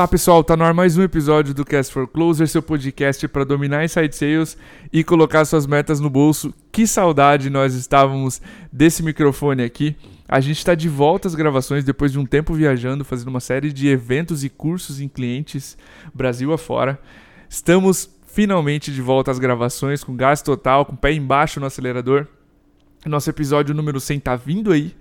Olá pessoal, tá no ar mais um episódio do Cast for Closer, seu podcast para dominar inside sales e colocar suas metas no bolso. Que saudade nós estávamos desse microfone aqui. A gente está de volta às gravações depois de um tempo viajando, fazendo uma série de eventos e cursos em clientes Brasil afora. Estamos finalmente de volta às gravações com gás total, com pé embaixo no acelerador. Nosso episódio número 100 tá vindo aí.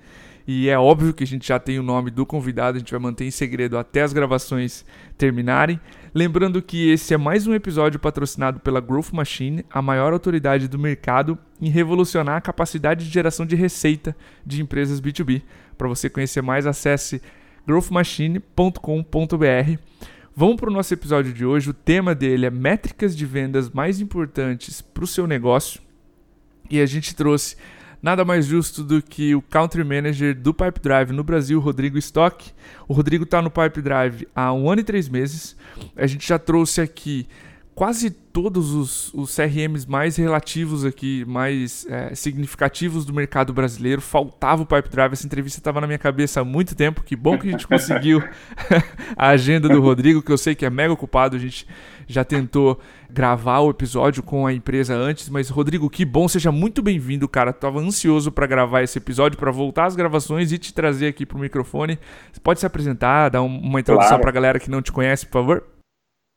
E é óbvio que a gente já tem o nome do convidado, a gente vai manter em segredo até as gravações terminarem. Lembrando que esse é mais um episódio patrocinado pela Growth Machine, a maior autoridade do mercado em revolucionar a capacidade de geração de receita de empresas B2B. Para você conhecer mais, acesse growthmachine.com.br. Vamos para o nosso episódio de hoje. O tema dele é métricas de vendas mais importantes para o seu negócio. E a gente trouxe nada mais justo do que o Country Manager do Pipe Drive no Brasil, Rodrigo Stock. O Rodrigo está no Pipe Drive há um ano e três meses. A gente já trouxe aqui quase todos os, os CRMs mais relativos aqui, mais é, significativos do mercado brasileiro. Faltava o Pipe Drive, essa entrevista estava na minha cabeça há muito tempo. Que bom que a gente conseguiu a agenda do Rodrigo, que eu sei que é mega ocupado. A gente já tentou gravar o episódio com a empresa antes, mas Rodrigo, que bom, seja muito bem-vindo, cara. Tava ansioso para gravar esse episódio, para voltar às gravações e te trazer aqui pro microfone. Você pode se apresentar, dar uma introdução claro. para a galera que não te conhece, por favor?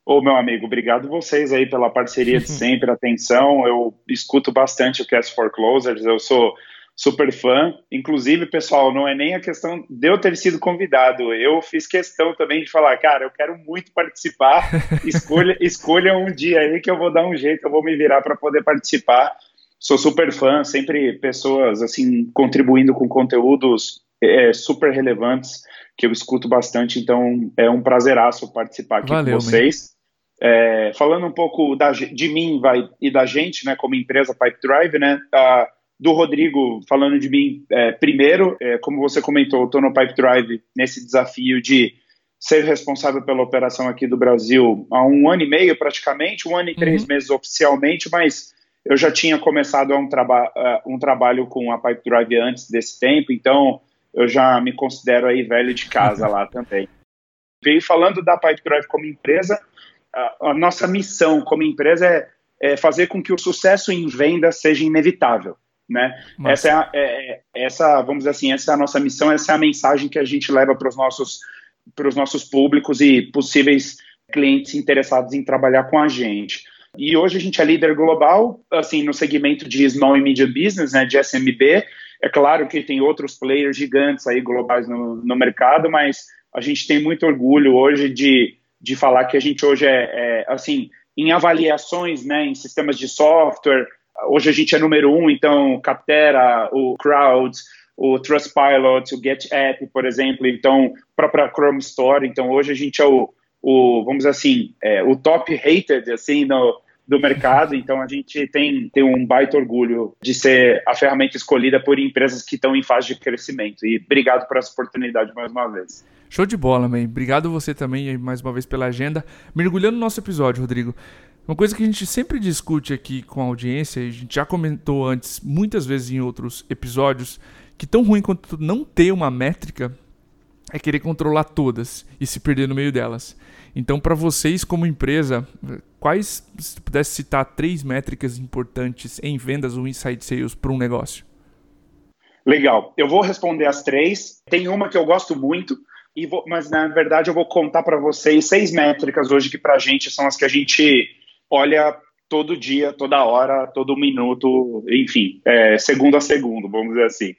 Ô, meu amigo, obrigado vocês aí pela parceria de sempre, atenção. Eu escuto bastante o Cast for Closers, eu sou super fã. Inclusive, pessoal, não é nem a questão de eu ter sido convidado. Eu fiz questão também de falar, cara, eu quero muito participar. Escolha, escolha um dia aí que eu vou dar um jeito, eu vou me virar para poder participar. Sou super fã, sempre pessoas assim contribuindo com conteúdos é, super relevantes que eu escuto bastante, então é um prazeraço participar aqui Valeu, com vocês. É, falando um pouco da, de mim vai, e da gente, né, como empresa Pipe Drive, né, a, do Rodrigo, falando de mim, é, primeiro, é, como você comentou, estou no Pipe Drive nesse desafio de ser responsável pela operação aqui do Brasil há um ano e meio praticamente, um ano e três uhum. meses oficialmente, mas eu já tinha começado um, traba um trabalho com a Pipe Drive antes desse tempo, então eu já me considero aí velho de casa lá também. E falando da Pipe Drive como empresa, a, a nossa missão como empresa é, é, fazer com que o sucesso em venda seja inevitável. Né? Essa, é, a, é, é, essa, vamos dizer assim, essa é a nossa missão, essa é a mensagem que a gente leva para os nossos, nossos públicos e possíveis clientes interessados em trabalhar com a gente. E hoje a gente é líder global, assim, no segmento de small e medium business, né, de SMB. É claro que tem outros players gigantes aí globais no, no mercado, mas a gente tem muito orgulho hoje de de falar que a gente hoje é, é, assim, em avaliações, né, em sistemas de software, hoje a gente é número um, então Captera, o Crowd, o Trustpilot, o GetApp, por exemplo, então própria Chrome Store, então hoje a gente é o, o vamos dizer assim, é, o top rated, assim, no, do mercado, então a gente tem, tem um baita orgulho de ser a ferramenta escolhida por empresas que estão em fase de crescimento. E obrigado por essa oportunidade mais uma vez. Show de bola, man. Obrigado você também mais uma vez pela agenda. Mergulhando no nosso episódio, Rodrigo. Uma coisa que a gente sempre discute aqui com a audiência, a gente já comentou antes, muitas vezes em outros episódios, que tão ruim quanto não ter uma métrica é querer controlar todas e se perder no meio delas. Então, para vocês como empresa, quais, se pudesse citar três métricas importantes em vendas ou inside sales para um negócio? Legal. Eu vou responder as três. Tem uma que eu gosto muito, vou, mas na verdade eu vou contar para vocês seis métricas hoje que para a gente são as que a gente olha todo dia, toda hora, todo minuto, enfim, é, segundo a segundo, vamos dizer assim.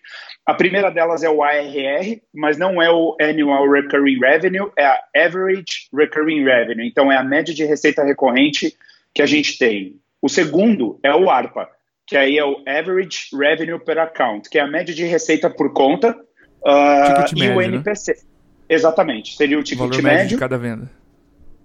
A primeira delas é o ARR, mas não é o Annual Recurring Revenue, é a Average Recurring Revenue. Então é a média de receita recorrente que a gente tem. O segundo é o ARPA, que aí é o Average Revenue Per Account, que é a média de receita por conta. Uh, e o NPC. Né? Exatamente, seria o ticket Valor médio, médio de cada venda.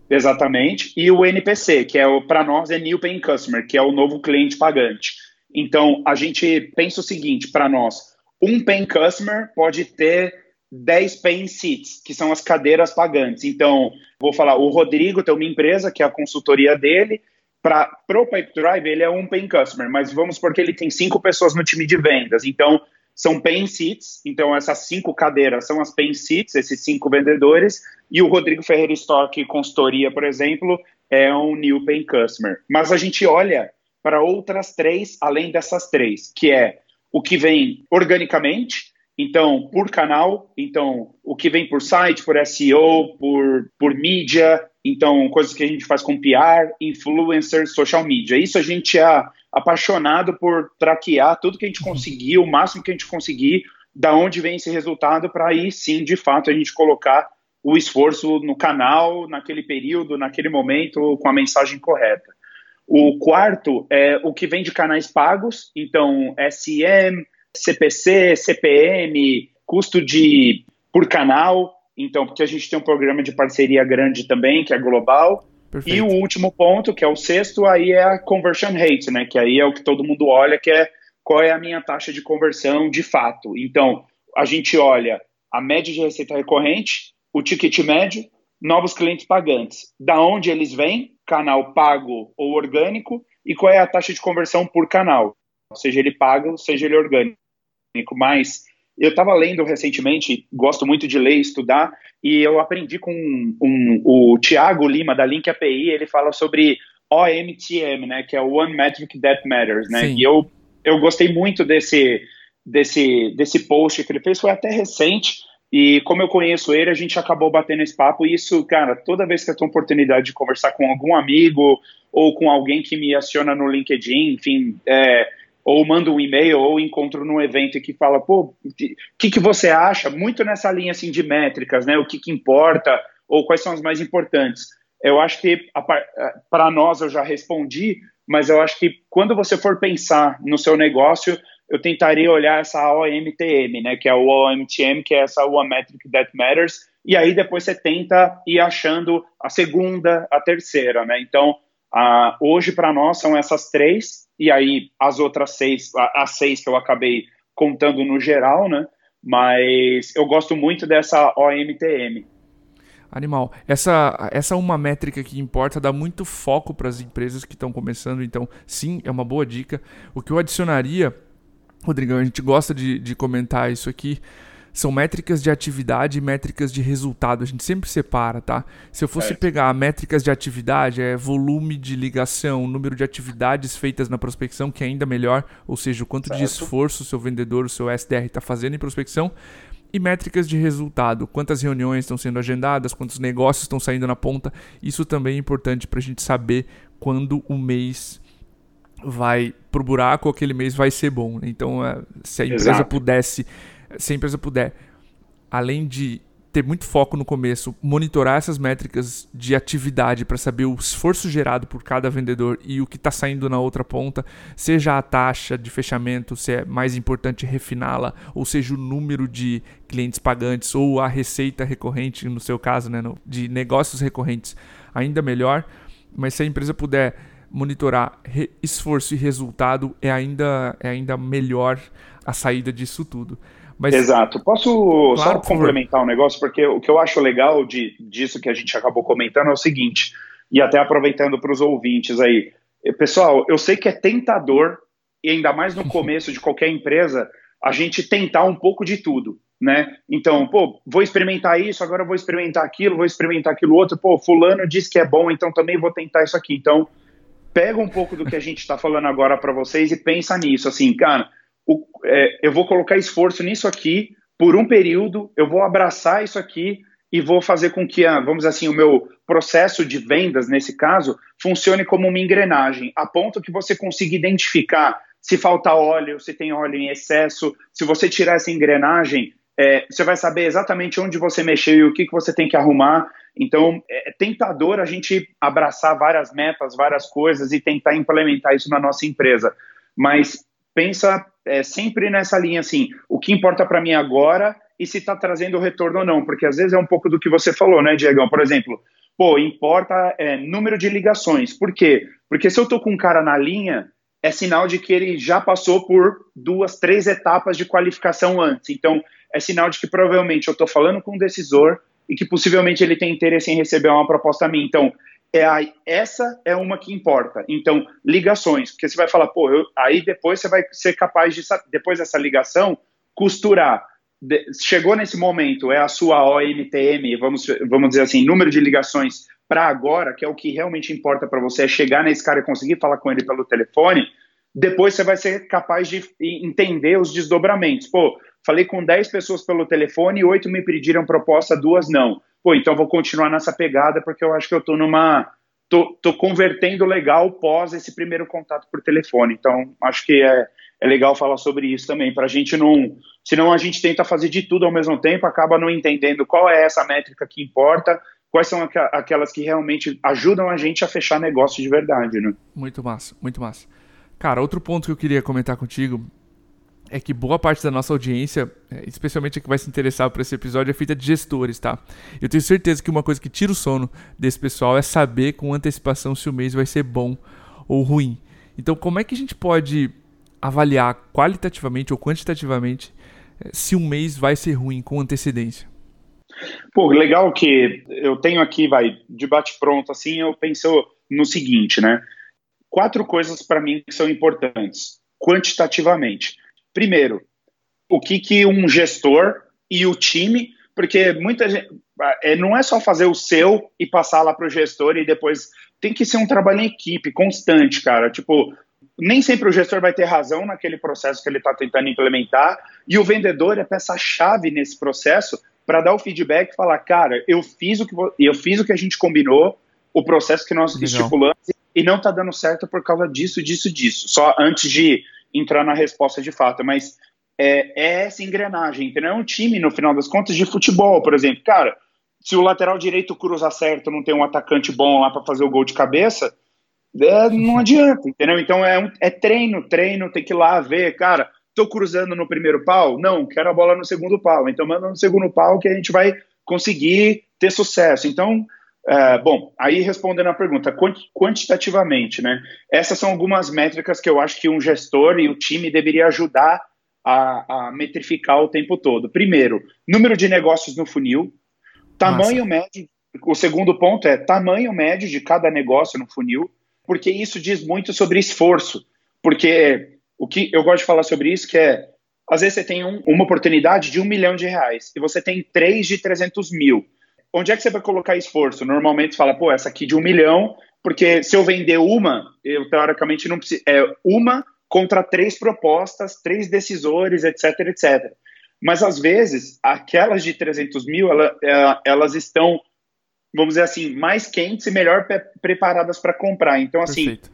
Exatamente. E o NPC, que é para nós é New Paying Customer, que é o novo cliente pagante. Então, a gente pensa o seguinte para nós: um Paying Customer pode ter 10 Paying Seats, que são as cadeiras pagantes. Então, vou falar, o Rodrigo tem uma empresa, que é a consultoria dele. Para o Pipe Drive, ele é um Paying Customer, mas vamos porque ele tem cinco pessoas no time de vendas. Então, são paying seats, então essas cinco cadeiras são as paying seats, esses cinco vendedores, e o Rodrigo Ferreira Stock Consultoria, por exemplo, é um new paying customer. Mas a gente olha para outras três, além dessas três, que é o que vem organicamente, então por canal, então o que vem por site, por SEO, por, por mídia, então coisas que a gente faz com PR, influencers, social media. Isso a gente é apaixonado por traquear tudo que a gente conseguir, o máximo que a gente conseguir, da onde vem esse resultado, para aí sim, de fato, a gente colocar o esforço no canal, naquele período, naquele momento, com a mensagem correta. O quarto é o que vem de canais pagos, então SM, CPC, CPM, custo de por canal, então porque a gente tem um programa de parceria grande também, que é global. Perfeito. E o último ponto, que é o sexto, aí é a conversion rate, né? Que aí é o que todo mundo olha, que é qual é a minha taxa de conversão de fato. Então, a gente olha a média de receita recorrente, o ticket médio, novos clientes pagantes. Da onde eles vêm, canal pago ou orgânico, e qual é a taxa de conversão por canal, seja ele pago, seja ele orgânico. Mas eu estava lendo recentemente, gosto muito de ler e estudar, e eu aprendi com um, um, o Thiago Lima, da Link API, ele fala sobre OMTM, né, que é o One Metric That Matters, né, Sim. e eu, eu gostei muito desse, desse, desse post que ele fez, foi até recente, e como eu conheço ele, a gente acabou batendo esse papo. E isso, cara, toda vez que eu tenho oportunidade de conversar com algum amigo ou com alguém que me aciona no LinkedIn, enfim, é, ou manda um e-mail ou encontro num evento que fala, pô, o que, que você acha? Muito nessa linha assim de métricas, né? O que, que importa ou quais são as mais importantes. Eu acho que para nós eu já respondi, mas eu acho que quando você for pensar no seu negócio, eu tentaria olhar essa OMTM, né, que é o OMTM, que é essa One Metric That Matters, e aí depois você tenta ir achando a segunda, a terceira, né? Então, uh, hoje para nós são essas três, e aí as outras seis, as seis que eu acabei contando no geral, né? Mas eu gosto muito dessa OMTM. Animal. Essa, essa é uma métrica que importa, dá muito foco para as empresas que estão começando, então sim, é uma boa dica. O que eu adicionaria Rodrigão, a gente gosta de, de comentar isso aqui. São métricas de atividade e métricas de resultado. A gente sempre separa, tá? Se eu fosse pegar métricas de atividade, é volume de ligação, número de atividades feitas na prospecção, que é ainda melhor, ou seja, o quanto certo. de esforço o seu vendedor, o seu SDR está fazendo em prospecção. E métricas de resultado, quantas reuniões estão sendo agendadas, quantos negócios estão saindo na ponta. Isso também é importante para a gente saber quando o mês vai pro buraco, aquele mês vai ser bom. Né? Então, é, se a empresa Exato. pudesse, se a empresa puder, além de ter muito foco no começo, monitorar essas métricas de atividade para saber o esforço gerado por cada vendedor e o que está saindo na outra ponta, seja a taxa de fechamento, se é mais importante refiná-la, ou seja o número de clientes pagantes ou a receita recorrente, no seu caso, né, de negócios recorrentes, ainda melhor. Mas se a empresa puder monitorar esforço e resultado é ainda, é ainda melhor a saída disso tudo. Mas, Exato. Posso claro, só complementar um negócio? Porque o que eu acho legal de, disso que a gente acabou comentando é o seguinte, e até aproveitando para os ouvintes aí. Pessoal, eu sei que é tentador, e ainda mais no começo de qualquer empresa, a gente tentar um pouco de tudo. Né? Então, pô, vou experimentar isso, agora vou experimentar aquilo, vou experimentar aquilo outro, pô, fulano disse que é bom, então também vou tentar isso aqui. Então, pega um pouco do que a gente está falando agora para vocês e pensa nisso, assim, cara, o, é, eu vou colocar esforço nisso aqui por um período, eu vou abraçar isso aqui e vou fazer com que, vamos assim, o meu processo de vendas, nesse caso, funcione como uma engrenagem, a ponto que você consiga identificar se falta óleo, se tem óleo em excesso, se você tirar essa engrenagem, é, você vai saber exatamente onde você mexeu e o que, que você tem que arrumar. Então, é tentador a gente abraçar várias metas, várias coisas e tentar implementar isso na nossa empresa. Mas pensa é, sempre nessa linha assim: o que importa para mim agora e se está trazendo retorno ou não, porque às vezes é um pouco do que você falou, né, Diegão? Por exemplo, pô, importa é, número de ligações. Por quê? Porque se eu estou com um cara na linha, é sinal de que ele já passou por duas, três etapas de qualificação antes. Então, é sinal de que provavelmente eu estou falando com um decisor e que possivelmente ele tem interesse em receber uma proposta minha. Então, é a, essa é uma que importa. Então, ligações, porque você vai falar, pô, eu, aí depois você vai ser capaz de, depois dessa ligação, costurar. chegou nesse momento, é a sua OMTM, vamos, vamos dizer assim, número de ligações para agora, que é o que realmente importa para você, é chegar nesse cara e conseguir falar com ele pelo telefone, depois você vai ser capaz de entender os desdobramentos. Pô, falei com 10 pessoas pelo telefone, oito me pediram proposta, duas não. Pô, então vou continuar nessa pegada porque eu acho que eu tô numa tô, tô convertendo legal pós esse primeiro contato por telefone. Então, acho que é, é legal falar sobre isso também, para a gente não. Senão a gente tenta fazer de tudo ao mesmo tempo, acaba não entendendo qual é essa métrica que importa, quais são aquelas que realmente ajudam a gente a fechar negócio de verdade, né? Muito massa, muito massa. Cara, outro ponto que eu queria comentar contigo é que boa parte da nossa audiência, é, especialmente a que vai se interessar por esse episódio, é feita de gestores, tá? Eu tenho certeza que uma coisa que tira o sono desse pessoal é saber com antecipação se o mês vai ser bom ou ruim. Então, como é que a gente pode avaliar qualitativamente ou quantitativamente é, se um mês vai ser ruim com antecedência? Pô, legal que eu tenho aqui, vai, debate pronto, assim, eu penso no seguinte, né? Quatro coisas para mim que são importantes, quantitativamente. Primeiro, o que, que um gestor e o time, porque muita gente, é, não é só fazer o seu e passar lá para o gestor e depois tem que ser um trabalho em equipe, constante, cara. Tipo, nem sempre o gestor vai ter razão naquele processo que ele está tentando implementar e o vendedor é peça-chave nesse processo para dar o feedback e falar, cara, eu fiz o que eu fiz o que a gente combinou, o processo que nós Legal. estipulamos e não está dando certo por causa disso, disso, disso. Só antes de entrar na resposta de fato, mas é, é essa engrenagem, entendeu? É um time, no final das contas, de futebol, por exemplo. Cara, se o lateral direito cruza certo, não tem um atacante bom lá para fazer o gol de cabeça, é, não adianta, entendeu? Então é, um, é treino, treino, tem que ir lá ver, cara, tô cruzando no primeiro pau? Não, quero a bola no segundo pau. Então manda no segundo pau que a gente vai conseguir ter sucesso. Então, é, bom, aí respondendo a pergunta, quantitativamente, né? Essas são algumas métricas que eu acho que um gestor e o time deveria ajudar a, a metrificar o tempo todo. Primeiro, número de negócios no funil, tamanho Nossa. médio. O segundo ponto é tamanho médio de cada negócio no funil, porque isso diz muito sobre esforço. Porque o que eu gosto de falar sobre isso que é às vezes você tem um, uma oportunidade de um milhão de reais e você tem três de 300 mil onde é que você vai colocar esforço? Normalmente fala, pô, essa aqui de um milhão, porque se eu vender uma, eu teoricamente não preciso. É uma contra três propostas, três decisores, etc, etc. Mas às vezes, aquelas de 300 mil, ela, é, elas estão, vamos dizer assim, mais quentes e melhor preparadas para comprar. Então, assim, Perfeito.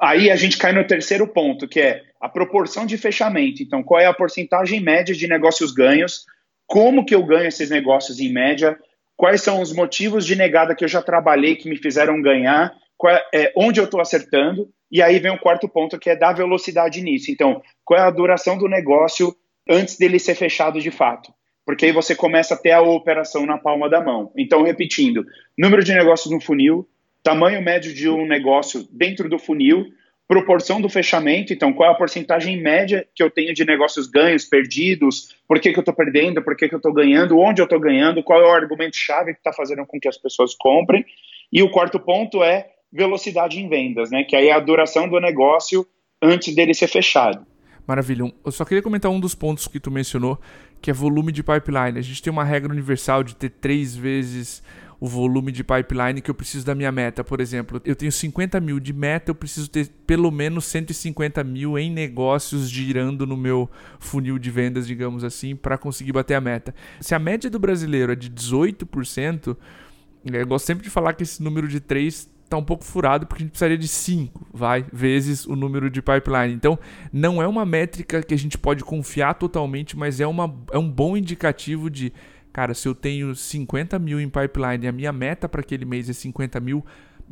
aí a gente cai no terceiro ponto, que é a proporção de fechamento. Então, qual é a porcentagem média de negócios ganhos? Como que eu ganho esses negócios em média? Quais são os motivos de negada que eu já trabalhei que me fizeram ganhar, qual, é, onde eu estou acertando, e aí vem o quarto ponto que é dar velocidade nisso. Então, qual é a duração do negócio antes dele ser fechado de fato? Porque aí você começa a ter a operação na palma da mão. Então, repetindo, número de negócios no funil, tamanho médio de um negócio dentro do funil, proporção do fechamento, então qual é a porcentagem média que eu tenho de negócios ganhos, perdidos, por que, que eu estou perdendo, por que, que eu estou ganhando, onde eu estou ganhando, qual é o argumento-chave que está fazendo com que as pessoas comprem. E o quarto ponto é velocidade em vendas, né? Que aí é a duração do negócio antes dele ser fechado. Maravilha. Eu só queria comentar um dos pontos que tu mencionou, que é volume de pipeline. A gente tem uma regra universal de ter três vezes o volume de pipeline que eu preciso da minha meta. Por exemplo, eu tenho 50 mil de meta, eu preciso ter pelo menos 150 mil em negócios girando no meu funil de vendas, digamos assim, para conseguir bater a meta. Se a média do brasileiro é de 18%, eu gosto sempre de falar que esse número de 3 está um pouco furado porque a gente precisaria de 5, vai, vezes o número de pipeline. Então, não é uma métrica que a gente pode confiar totalmente, mas é, uma, é um bom indicativo de Cara, se eu tenho 50 mil em pipeline e a minha meta para aquele mês é 50 mil,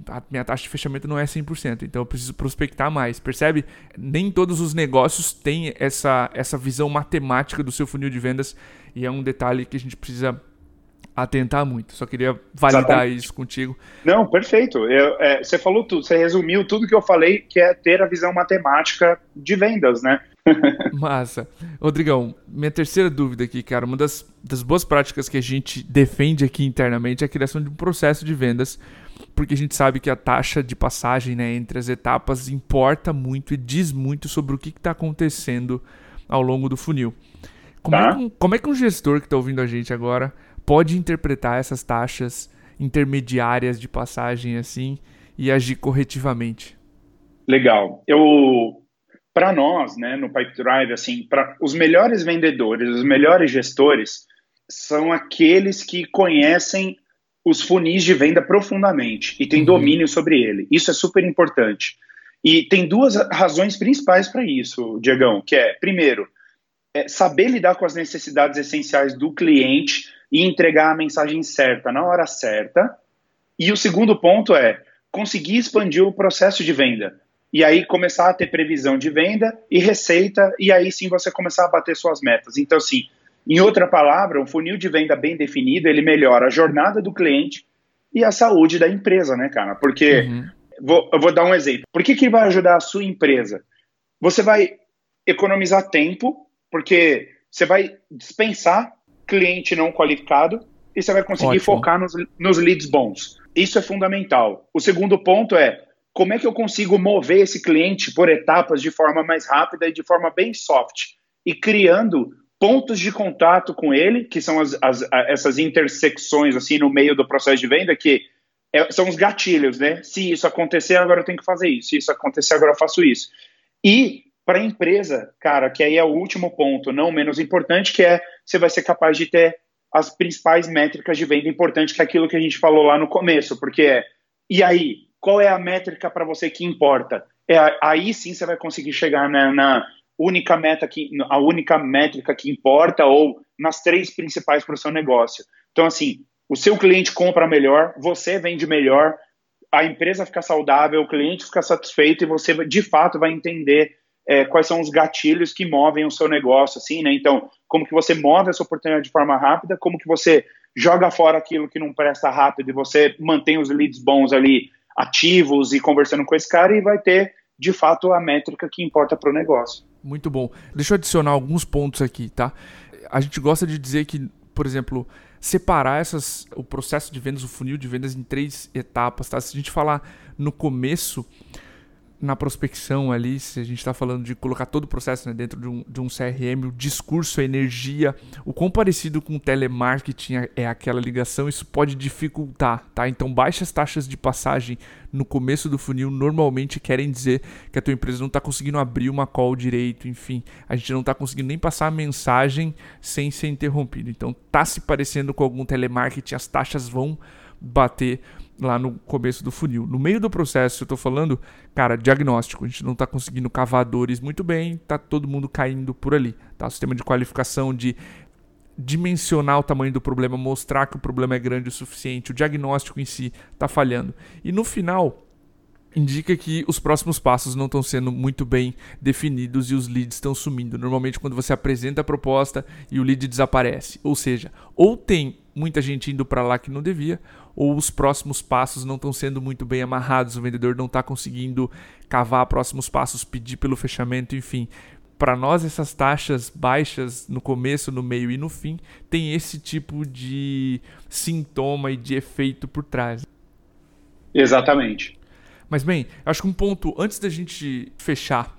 a minha taxa de fechamento não é 100%, então eu preciso prospectar mais, percebe? Nem todos os negócios têm essa, essa visão matemática do seu funil de vendas e é um detalhe que a gente precisa atentar muito. Só queria validar Exatamente. isso contigo. Não, perfeito. Eu, é, você falou tudo, você resumiu tudo que eu falei, que é ter a visão matemática de vendas, né? Massa. Rodrigão, minha terceira dúvida aqui, cara, uma das, das boas práticas que a gente defende aqui internamente é a criação de um processo de vendas, porque a gente sabe que a taxa de passagem né, entre as etapas importa muito e diz muito sobre o que está acontecendo ao longo do funil. Como, tá? é que, como é que um gestor que está ouvindo a gente agora pode interpretar essas taxas intermediárias de passagem assim e agir corretivamente? Legal. Eu para nós, né, no Pipe Drive, assim, para os melhores vendedores, os melhores gestores são aqueles que conhecem os funis de venda profundamente e têm uhum. domínio sobre ele. Isso é super importante. E tem duas razões principais para isso, Diegão, que é, primeiro, é saber lidar com as necessidades essenciais do cliente e entregar a mensagem certa na hora certa. E o segundo ponto é conseguir expandir o processo de venda. E aí começar a ter previsão de venda e receita, e aí sim você começar a bater suas metas. Então, assim, em outra palavra, um funil de venda bem definido, ele melhora a jornada do cliente e a saúde da empresa, né, cara? Porque uhum. Vou, eu vou dar um exemplo. Por que, que vai ajudar a sua empresa? Você vai economizar tempo, porque você vai dispensar cliente não qualificado e você vai conseguir Ótimo. focar nos, nos leads bons. Isso é fundamental. O segundo ponto é como é que eu consigo mover esse cliente por etapas de forma mais rápida e de forma bem soft e criando pontos de contato com ele, que são as, as, essas intersecções assim no meio do processo de venda que é, são os gatilhos, né? Se isso acontecer, agora eu tenho que fazer isso. Se isso acontecer, agora eu faço isso. E para a empresa, cara, que aí é o último ponto, não menos importante, que é você vai ser capaz de ter as principais métricas de venda importantes, que é aquilo que a gente falou lá no começo, porque é, e aí, qual é a métrica para você que importa? É, aí sim você vai conseguir chegar na, na única meta que, a única métrica que importa ou nas três principais para o seu negócio. Então, assim, o seu cliente compra melhor, você vende melhor, a empresa fica saudável, o cliente fica satisfeito e você de fato vai entender é, quais são os gatilhos que movem o seu negócio, assim, né? Então, como que você move essa oportunidade de forma rápida, como que você joga fora aquilo que não presta rápido e você mantém os leads bons ali ativos e conversando com esse cara e vai ter de fato a métrica que importa para o negócio. Muito bom. Deixa eu adicionar alguns pontos aqui, tá? A gente gosta de dizer que, por exemplo, separar essas, o processo de vendas, o funil de vendas em três etapas, tá? Se a gente falar no começo, na prospecção ali, se a gente está falando de colocar todo o processo né, dentro de um, de um CRM, o discurso, a energia, o quão parecido com o telemarketing é, aquela ligação, isso pode dificultar, tá? Então, baixas taxas de passagem no começo do funil normalmente querem dizer que a tua empresa não está conseguindo abrir uma call direito, enfim, a gente não está conseguindo nem passar a mensagem sem ser interrompido. Então, tá se parecendo com algum telemarketing, as taxas vão bater lá no começo do funil. No meio do processo, eu estou falando, cara, diagnóstico. A gente não está conseguindo cavadores muito bem, tá todo mundo caindo por ali. Tá? O sistema de qualificação de dimensionar o tamanho do problema, mostrar que o problema é grande o suficiente, o diagnóstico em si está falhando. E no final, indica que os próximos passos não estão sendo muito bem definidos e os leads estão sumindo. Normalmente, quando você apresenta a proposta e o lead desaparece. Ou seja, ou tem muita gente indo para lá que não devia, ou os próximos passos não estão sendo muito bem amarrados, o vendedor não está conseguindo cavar próximos passos, pedir pelo fechamento, enfim. Para nós, essas taxas baixas no começo, no meio e no fim tem esse tipo de sintoma e de efeito por trás. Exatamente. Mas bem, acho que um ponto antes da gente fechar,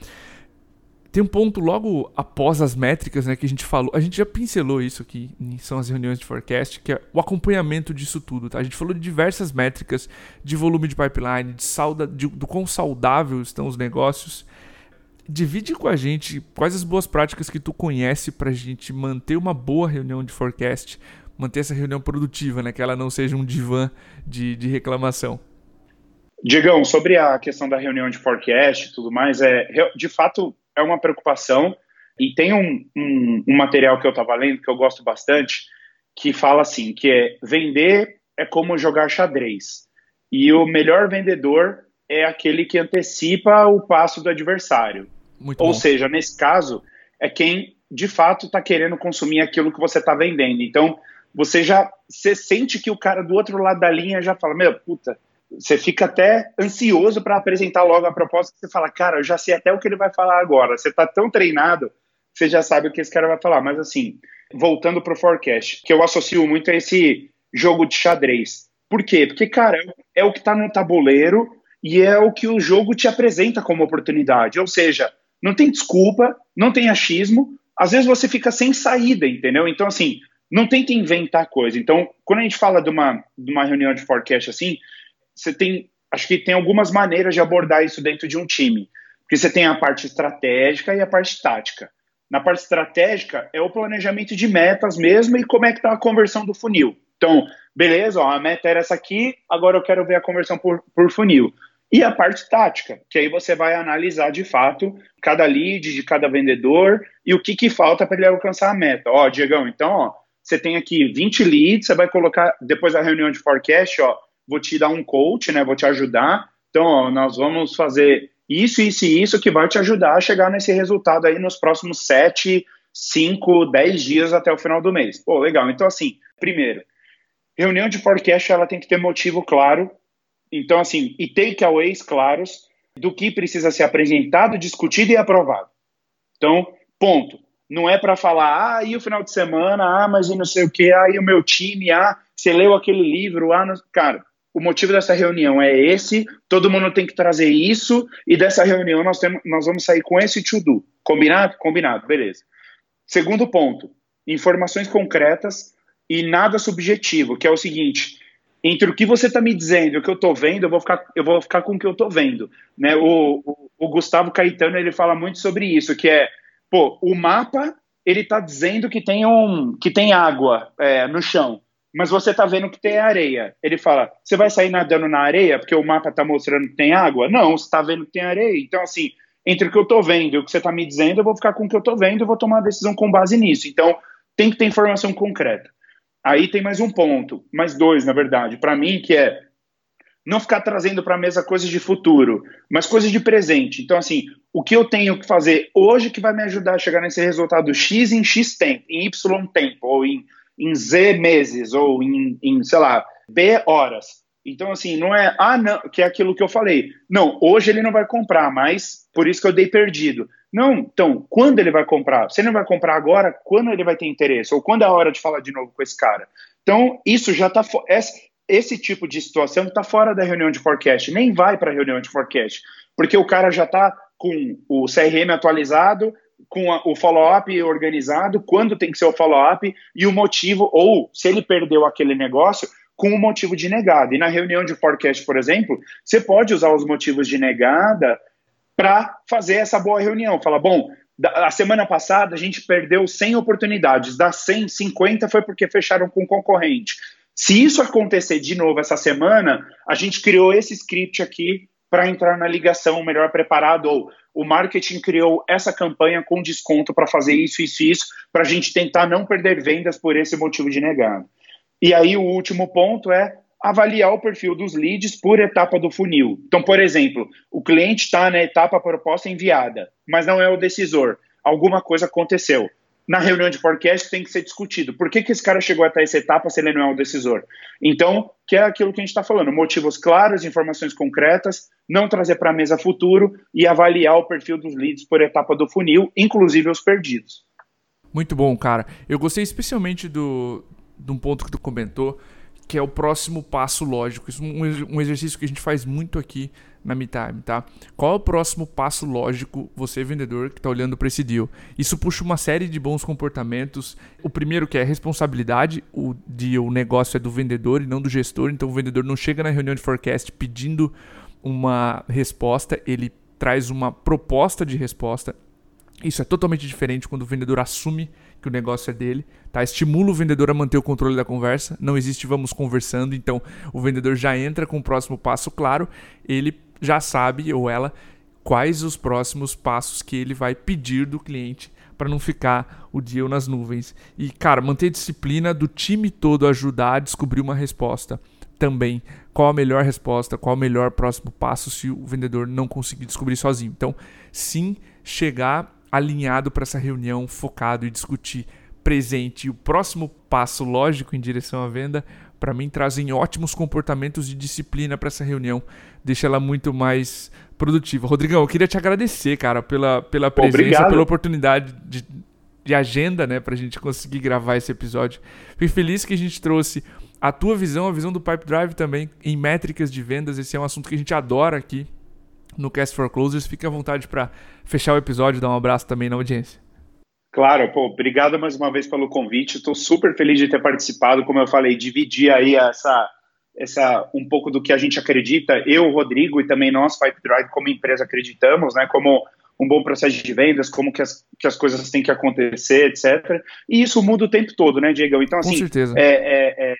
tem um ponto logo após as métricas, né, que a gente falou. A gente já pincelou isso aqui, são as reuniões de forecast, que é o acompanhamento disso tudo, tá? A gente falou de diversas métricas de volume de pipeline, de sauda, de, do quão saudável estão os negócios. Divide com a gente quais as boas práticas que tu conhece para a gente manter uma boa reunião de forecast, manter essa reunião produtiva, né? Que ela não seja um divã de, de reclamação. Digão, sobre a questão da reunião de forecast e tudo mais, é, de fato é uma preocupação. E tem um, um, um material que eu estava lendo que eu gosto bastante, que fala assim, que é vender é como jogar xadrez. E o melhor vendedor é aquele que antecipa o passo do adversário. Muito Ou bom. seja, nesse caso, é quem de fato está querendo consumir aquilo que você está vendendo. Então, você já você sente que o cara do outro lado da linha já fala: Meu, puta, você fica até ansioso para apresentar logo a proposta, que você fala, cara, eu já sei até o que ele vai falar agora. Você está tão treinado você já sabe o que esse cara vai falar. Mas assim, voltando para o forecast, que eu associo muito a esse jogo de xadrez. Por quê? Porque, cara, é o que está no tabuleiro e é o que o jogo te apresenta como oportunidade. Ou seja, não tem desculpa, não tem achismo, às vezes você fica sem saída, entendeu? Então, assim, não tenta inventar coisa. Então, quando a gente fala de uma, de uma reunião de forecast assim, você tem, acho que tem algumas maneiras de abordar isso dentro de um time. Porque você tem a parte estratégica e a parte tática. Na parte estratégica é o planejamento de metas mesmo e como é que está a conversão do funil. Então, beleza, ó, a meta era essa aqui, agora eu quero ver a conversão por, por funil. E a parte tática, que aí você vai analisar de fato cada lead de cada vendedor e o que, que falta para ele alcançar a meta. Ó, Diegão, então, ó, você tem aqui 20 leads, você vai colocar, depois da reunião de forecast, ó, vou te dar um coach, né, vou te ajudar. Então, ó, nós vamos fazer isso, isso e isso que vai te ajudar a chegar nesse resultado aí nos próximos 7, 5, 10 dias até o final do mês. Pô, legal. Então, assim, primeiro, reunião de forecast ela tem que ter motivo claro então, assim, e takeaways claros do que precisa ser apresentado, discutido e aprovado. Então, ponto. Não é para falar, ah, e o final de semana, ah, mas e não sei o que, ah, e o meu time, ah, você leu aquele livro, ah, não... cara, o motivo dessa reunião é esse, todo mundo tem que trazer isso, e dessa reunião nós, temos, nós vamos sair com esse to-do. Combinado? Combinado, beleza. Segundo ponto, informações concretas e nada subjetivo, que é o seguinte, entre o que você está me dizendo e o que eu estou vendo, eu vou ficar, eu vou ficar com o que eu estou vendo. Né? O, o, o, Gustavo Caetano ele fala muito sobre isso, que é, pô, o mapa ele está dizendo que tem um, que tem água é, no chão, mas você está vendo que tem areia. Ele fala, você vai sair nadando na areia porque o mapa está mostrando que tem água? Não, você está vendo que tem areia. Então assim, entre o que eu estou vendo e o que você está me dizendo, eu vou ficar com o que eu estou vendo e vou tomar uma decisão com base nisso. Então tem que ter informação concreta. Aí tem mais um ponto, mais dois, na verdade, para mim, que é não ficar trazendo para a mesa coisas de futuro, mas coisas de presente. Então, assim, o que eu tenho que fazer hoje que vai me ajudar a chegar nesse resultado X em X tempo, em Y tempo, ou em, em Z meses, ou em, em, sei lá, B horas. Então, assim, não é, ah, não, que é aquilo que eu falei. Não, hoje ele não vai comprar, mas por isso que eu dei perdido. Não, então, quando ele vai comprar? Se ele não vai comprar agora, quando ele vai ter interesse? Ou quando é a hora de falar de novo com esse cara? Então, isso já está. Esse, esse tipo de situação está fora da reunião de forecast, nem vai para a reunião de forecast, porque o cara já está com o CRM atualizado, com a, o follow-up organizado, quando tem que ser o follow-up e o motivo, ou se ele perdeu aquele negócio, com o motivo de negada. E na reunião de forecast, por exemplo, você pode usar os motivos de negada para fazer essa boa reunião. Fala, bom, a semana passada a gente perdeu 100 oportunidades, das 100, 50 foi porque fecharam com concorrente. Se isso acontecer de novo essa semana, a gente criou esse script aqui para entrar na ligação melhor preparado, ou o marketing criou essa campanha com desconto para fazer isso, isso isso, para a gente tentar não perder vendas por esse motivo de negado. E aí o último ponto é avaliar o perfil dos leads por etapa do funil. Então, por exemplo, o cliente está na etapa proposta enviada, mas não é o decisor. Alguma coisa aconteceu. Na reunião de forecast tem que ser discutido. Por que, que esse cara chegou até essa etapa se ele não é o decisor? Então, que é aquilo que a gente está falando: motivos claros, informações concretas, não trazer para a mesa futuro e avaliar o perfil dos leads por etapa do funil, inclusive os perdidos. Muito bom, cara. Eu gostei especialmente do, de um ponto que tu comentou, que é o próximo passo lógico. Isso é um, um exercício que a gente faz muito aqui na MeTime, tá? Qual é o próximo passo lógico, você vendedor que está olhando para esse deal? Isso puxa uma série de bons comportamentos. O primeiro que é responsabilidade, o deal, o negócio é do vendedor e não do gestor, então o vendedor não chega na reunião de forecast pedindo uma resposta, ele traz uma proposta de resposta. Isso é totalmente diferente quando o vendedor assume que o negócio é dele, tá? Estimula o vendedor a manter o controle da conversa, não existe vamos conversando, então o vendedor já entra com o próximo passo claro, ele já sabe ou ela quais os próximos passos que ele vai pedir do cliente para não ficar o deal nas nuvens. E cara, manter disciplina do time todo ajudar a descobrir uma resposta também. Qual a melhor resposta, qual o melhor próximo passo se o vendedor não conseguir descobrir sozinho. Então, sim, chegar alinhado para essa reunião, focado e discutir presente. E o próximo passo lógico em direção à venda, para mim, trazem ótimos comportamentos de disciplina para essa reunião, deixa ela muito mais produtiva. Rodrigão, eu queria te agradecer, cara, pela, pela presença, Obrigado. pela oportunidade de, de agenda, né, para a gente conseguir gravar esse episódio. Fico feliz que a gente trouxe a tua visão, a visão do Pipe Drive também em métricas de vendas. Esse é um assunto que a gente adora aqui no Cast for Closers. Fique à vontade para fechar o episódio dar um abraço também na audiência. Claro, pô, obrigado mais uma vez pelo convite. Estou super feliz de ter participado. Como eu falei, dividir aí essa, essa um pouco do que a gente acredita. Eu, Rodrigo e também nós, Pipe Drive, como empresa, acreditamos, né? Como um bom processo de vendas, como que as, que as coisas têm que acontecer, etc. E isso muda o tempo todo, né, Diego? Então, assim, é, é, é,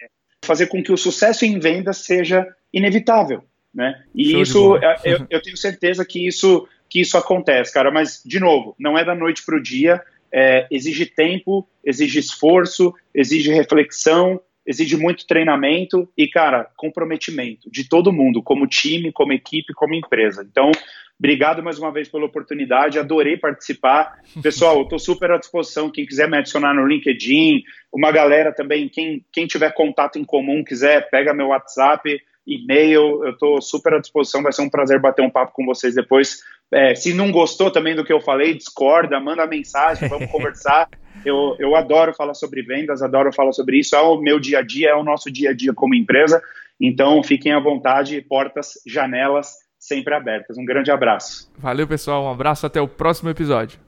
fazer com que o sucesso em vendas seja inevitável, né? E Show isso, é, eu, eu tenho certeza que isso que isso acontece, cara. Mas, de novo, não é da noite para o dia é, exige tempo, exige esforço, exige reflexão, exige muito treinamento e, cara, comprometimento de todo mundo, como time, como equipe, como empresa. Então, obrigado mais uma vez pela oportunidade, adorei participar. Pessoal, eu estou super à disposição, quem quiser me adicionar no LinkedIn, uma galera também, quem, quem tiver contato em comum, quiser, pega meu WhatsApp, e-mail, eu estou super à disposição, vai ser um prazer bater um papo com vocês depois é, se não gostou também do que eu falei, discorda, manda mensagem, vamos conversar. Eu, eu adoro falar sobre vendas, adoro falar sobre isso. É o meu dia a dia, é o nosso dia a dia como empresa. Então, fiquem à vontade, portas, janelas sempre abertas. Um grande abraço. Valeu, pessoal. Um abraço. Até o próximo episódio.